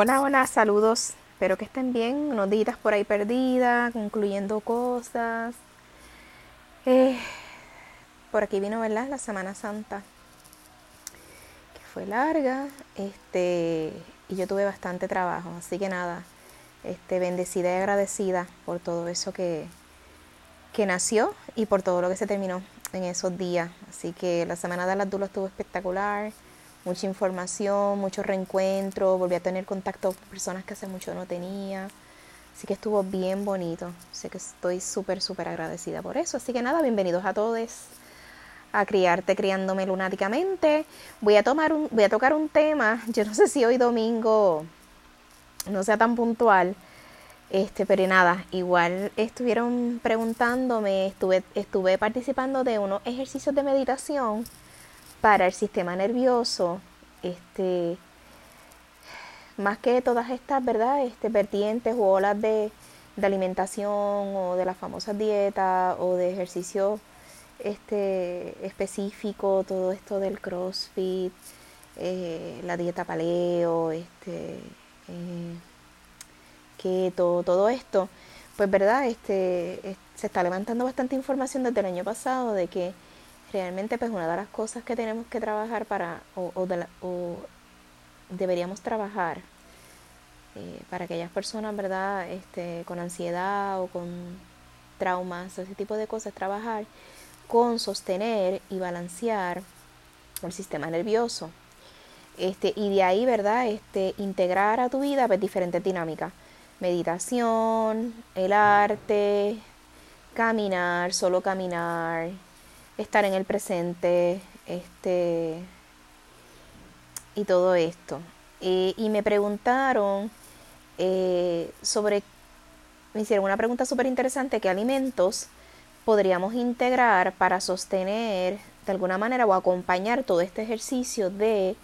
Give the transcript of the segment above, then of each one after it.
Hola, hola, saludos. Espero que estén bien. Unos días por ahí perdidas, concluyendo cosas. Eh, por aquí vino, ¿verdad? La Semana Santa, que fue larga. Este, y yo tuve bastante trabajo. Así que nada, este, bendecida y agradecida por todo eso que, que nació y por todo lo que se terminó en esos días. Así que la Semana de las Dulas estuvo espectacular mucha información, mucho reencuentro, volví a tener contacto con personas que hace mucho no tenía. Así que estuvo bien bonito. Sé que estoy súper, súper agradecida por eso. Así que nada, bienvenidos a todos a Criarte Criándome Lunáticamente. Voy a, tomar un, voy a tocar un tema, yo no sé si hoy domingo no sea tan puntual, este, pero nada, igual estuvieron preguntándome, estuve, estuve participando de unos ejercicios de meditación para el sistema nervioso, este, más que todas estas, ¿verdad? Este, vertientes o olas de, alimentación o de las famosas dietas o de ejercicio este, específico, todo esto del CrossFit, eh, la dieta paleo, este, eh, keto, todo esto, pues verdad, este, se está levantando bastante información desde el año pasado de que realmente pues una de las cosas que tenemos que trabajar para o, o, deberíamos trabajar eh, para aquellas personas verdad este con ansiedad o con traumas ese tipo de cosas trabajar con sostener y balancear el sistema nervioso. Este y de ahí verdad este integrar a tu vida pues, diferentes dinámicas. Meditación el arte caminar solo caminar estar en el presente, este, y todo esto. y me preguntaron eh, sobre, me hicieron una pregunta súper interesante, ¿qué alimentos podríamos integrar para sostener de alguna manera o acompañar todo este ejercicio de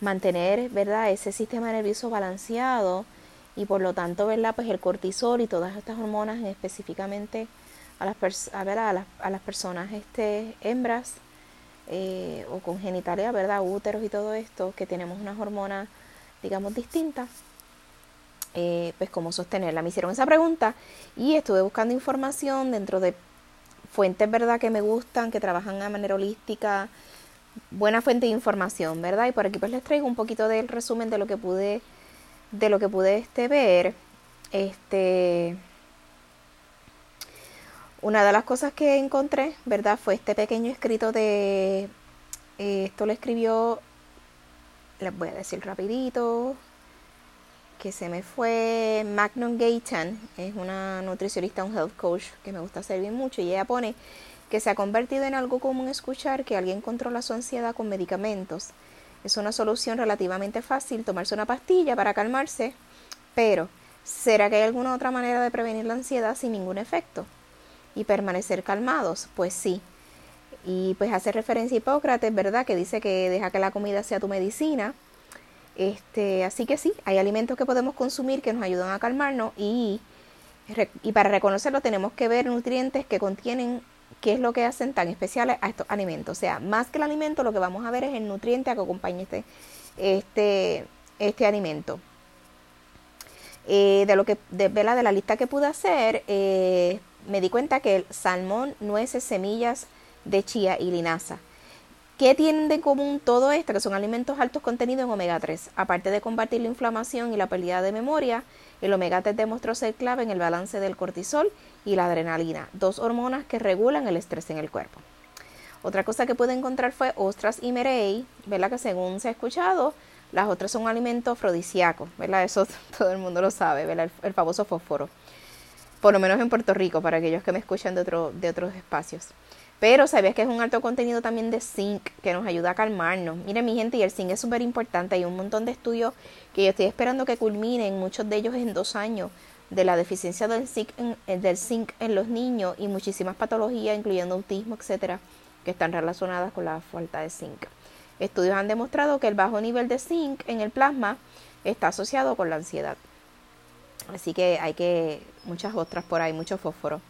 mantener, ¿verdad?, ese sistema nervioso balanceado y por lo tanto, ¿verdad?, pues el cortisol y todas estas hormonas específicamente a las, a, a, las, a las personas este, hembras eh, o con genitalia, ¿verdad? Úteros y todo esto, que tenemos unas hormonas, digamos, distintas, eh, pues cómo sostenerla. Me hicieron esa pregunta y estuve buscando información dentro de fuentes, ¿verdad? Que me gustan, que trabajan de manera holística, buena fuente de información, ¿verdad? Y por aquí pues les traigo un poquito del resumen de lo que pude, de lo que pude este, ver. Este, una de las cosas que encontré, ¿verdad? Fue este pequeño escrito de... Eh, esto lo escribió, les voy a decir rapidito, que se me fue Magnum Gayton, es una nutricionista, un health coach que me gusta servir mucho y ella pone que se ha convertido en algo común escuchar que alguien controla su ansiedad con medicamentos. Es una solución relativamente fácil tomarse una pastilla para calmarse, pero ¿será que hay alguna otra manera de prevenir la ansiedad sin ningún efecto? Y permanecer calmados? Pues sí. Y pues hace referencia a Hipócrates, ¿verdad? Que dice que deja que la comida sea tu medicina. Este, así que sí, hay alimentos que podemos consumir que nos ayudan a calmarnos y, y para reconocerlo tenemos que ver nutrientes que contienen qué es lo que hacen tan especiales a estos alimentos. O sea, más que el alimento, lo que vamos a ver es el nutriente a que acompañe este, este, este alimento. Eh, de lo que de, de, la lista que pude hacer, eh, me di cuenta que el salmón, nueces, semillas de chía y linaza. ¿Qué tienen de común todo esto? Que son alimentos altos contenidos en omega 3. Aparte de combatir la inflamación y la pérdida de memoria, el omega 3 demostró ser clave en el balance del cortisol y la adrenalina, dos hormonas que regulan el estrés en el cuerpo. Otra cosa que pude encontrar fue ostras y merey, ¿verdad? Que según se ha escuchado, las otras son un alimento afrodisíaco, ¿verdad? Eso todo el mundo lo sabe, ¿verdad? el famoso fósforo por lo menos en Puerto Rico, para aquellos que me escuchan de, de otros espacios. Pero sabías que es un alto contenido también de zinc que nos ayuda a calmarnos. Miren mi gente, y el zinc es súper importante. Hay un montón de estudios que yo estoy esperando que culminen, muchos de ellos en dos años, de la deficiencia del zinc en, eh, del zinc en los niños y muchísimas patologías, incluyendo autismo, etcétera, que están relacionadas con la falta de zinc. Estudios han demostrado que el bajo nivel de zinc en el plasma está asociado con la ansiedad. Así que hay que, muchas otras por ahí, mucho fósforo.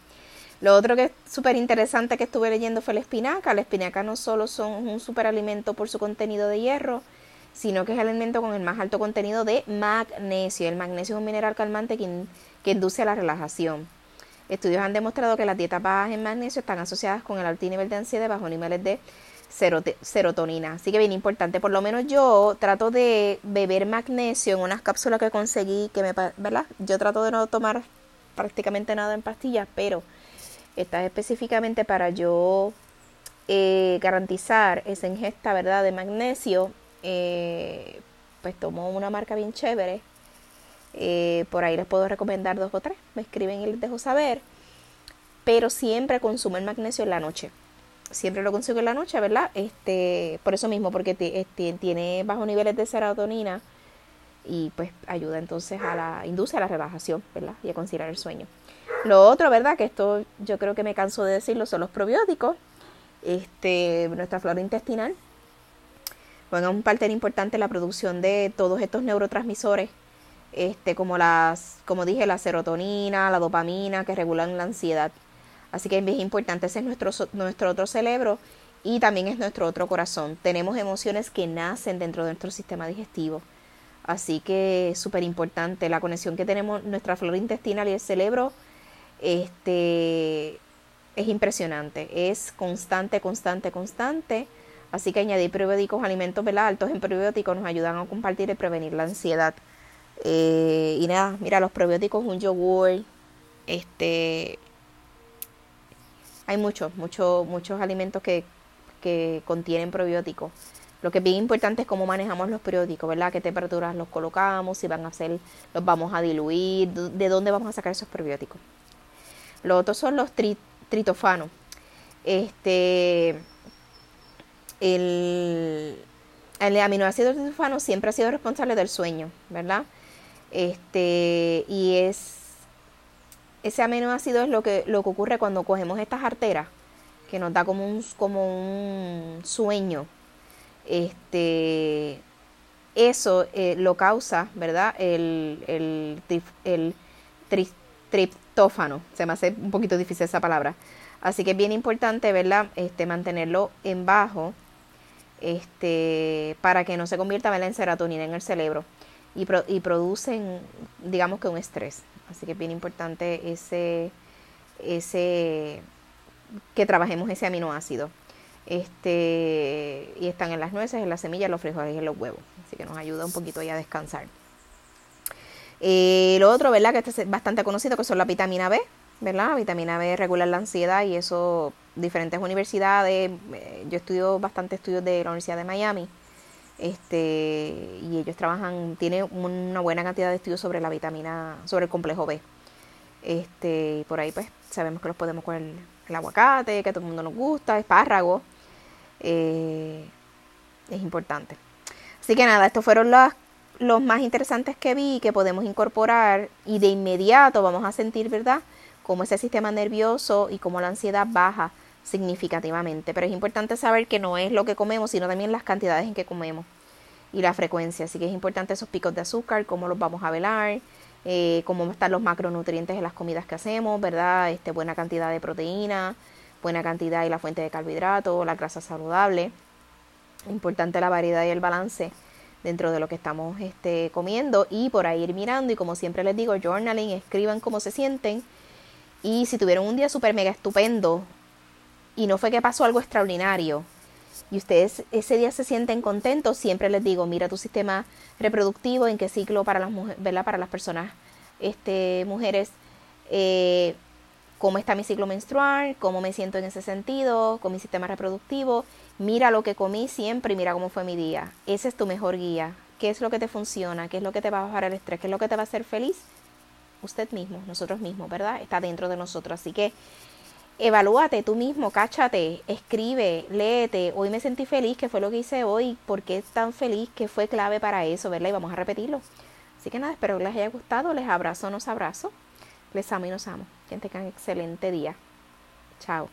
Lo otro que es súper interesante que estuve leyendo fue la espinaca. La espinaca no solo son un superalimento por su contenido de hierro, sino que es el alimento con el más alto contenido de magnesio. El magnesio es un mineral calmante que, que induce a la relajación. Estudios han demostrado que las dietas bajas en magnesio están asociadas con el alto nivel de ansiedad y niveles de serotonina. Así que bien importante. Por lo menos yo trato de beber magnesio en unas cápsulas que conseguí, que me, ¿verdad? Yo trato de no tomar prácticamente nada en pastillas, pero esta es específicamente para yo eh, garantizar esa ingesta, ¿verdad? De magnesio. Eh, pues tomo una marca bien chévere. Eh, por ahí les puedo recomendar dos o tres. Me escriben y les dejo saber. Pero siempre consumo el magnesio en la noche siempre lo consigo en la noche, ¿verdad? Este, por eso mismo, porque este, tiene bajos niveles de serotonina y pues ayuda entonces a la, induce a la relajación, ¿verdad? Y a conciliar el sueño. Lo otro, ¿verdad? Que esto yo creo que me canso de decirlo, son los probióticos. Este, nuestra flora intestinal juega un papel importante en la producción de todos estos neurotransmisores, este, como las, como dije, la serotonina, la dopamina, que regulan la ansiedad. Así que es importante, ese es nuestro, nuestro otro cerebro y también es nuestro otro corazón. Tenemos emociones que nacen dentro de nuestro sistema digestivo. Así que es súper importante la conexión que tenemos nuestra flora intestinal y el cerebro. Este es impresionante, es constante, constante, constante. Así que añadir probióticos, alimentos ¿verdad? altos en probióticos nos ayudan a compartir y prevenir la ansiedad. Eh, y nada, mira, los probióticos, un yogur, este, hay muchos, muchos, muchos alimentos que, que contienen probióticos. Lo que es bien importante es cómo manejamos los probióticos, ¿verdad? ¿Qué temperaturas los colocamos? Si van a ser, los vamos a diluir, de dónde vamos a sacar esos probióticos. Los otros son los tritofanos. Este, el, el aminoácido tritofano siempre ha sido responsable del sueño, ¿verdad? Este, y es ese aminoácido es lo que, lo que ocurre cuando cogemos estas arteras, que nos da como un, como un sueño. Este, eso eh, lo causa, ¿verdad? El, el, triptófano. Se me hace un poquito difícil esa palabra. Así que es bien importante, ¿verdad? Este, mantenerlo en bajo este, para que no se convierta en serotonina en el cerebro y, y producen, digamos que un estrés. Así que es bien importante ese, ese, que trabajemos ese aminoácido. Este, y están en las nueces, en las semillas, los frijoles y en los huevos. Así que nos ayuda un poquito ya a descansar. Eh, lo otro, ¿verdad? Que este es bastante conocido, que son la vitamina B, ¿verdad? La vitamina B regula la ansiedad y eso, diferentes universidades, eh, yo estudio bastante estudios de la Universidad de Miami, este y ellos trabajan tiene una buena cantidad de estudios sobre la vitamina sobre el complejo B. Este y por ahí pues sabemos que los podemos con el, aguacate que a todo el mundo nos gusta espárrago eh, es importante. Así que nada estos fueron los, los más interesantes que vi que podemos incorporar y de inmediato vamos a sentir verdad cómo ese sistema nervioso y cómo la ansiedad baja significativamente. Pero es importante saber que no es lo que comemos, sino también las cantidades en que comemos y la frecuencia. Así que es importante esos picos de azúcar, cómo los vamos a velar, eh, cómo están los macronutrientes en las comidas que hacemos, ¿verdad? Este, buena cantidad de proteína, buena cantidad y la fuente de carbohidratos, la grasa saludable. Importante la variedad y el balance dentro de lo que estamos este, comiendo y por ahí ir mirando y como siempre les digo, journaling, escriban cómo se sienten y si tuvieron un día súper mega estupendo, y no fue que pasó algo extraordinario y ustedes ese día se sienten contentos, siempre les digo, mira tu sistema reproductivo, en qué ciclo para las mujeres, ¿verdad? Para las personas, este, mujeres, eh, cómo está mi ciclo menstrual, cómo me siento en ese sentido, con mi sistema reproductivo, mira lo que comí siempre y mira cómo fue mi día. Ese es tu mejor guía. ¿Qué es lo que te funciona? ¿Qué es lo que te va a bajar el estrés? ¿Qué es lo que te va a hacer feliz? Usted mismo, nosotros mismos, ¿verdad? Está dentro de nosotros. Así que evalúate tú mismo, cáchate, escribe, léete. Hoy me sentí feliz, que fue lo que hice hoy, porque es tan feliz, que fue clave para eso, ¿verdad? Y vamos a repetirlo. Así que nada, espero que les haya gustado. Les abrazo, nos abrazo. Les amo y nos amo. Que tengan excelente día. Chao.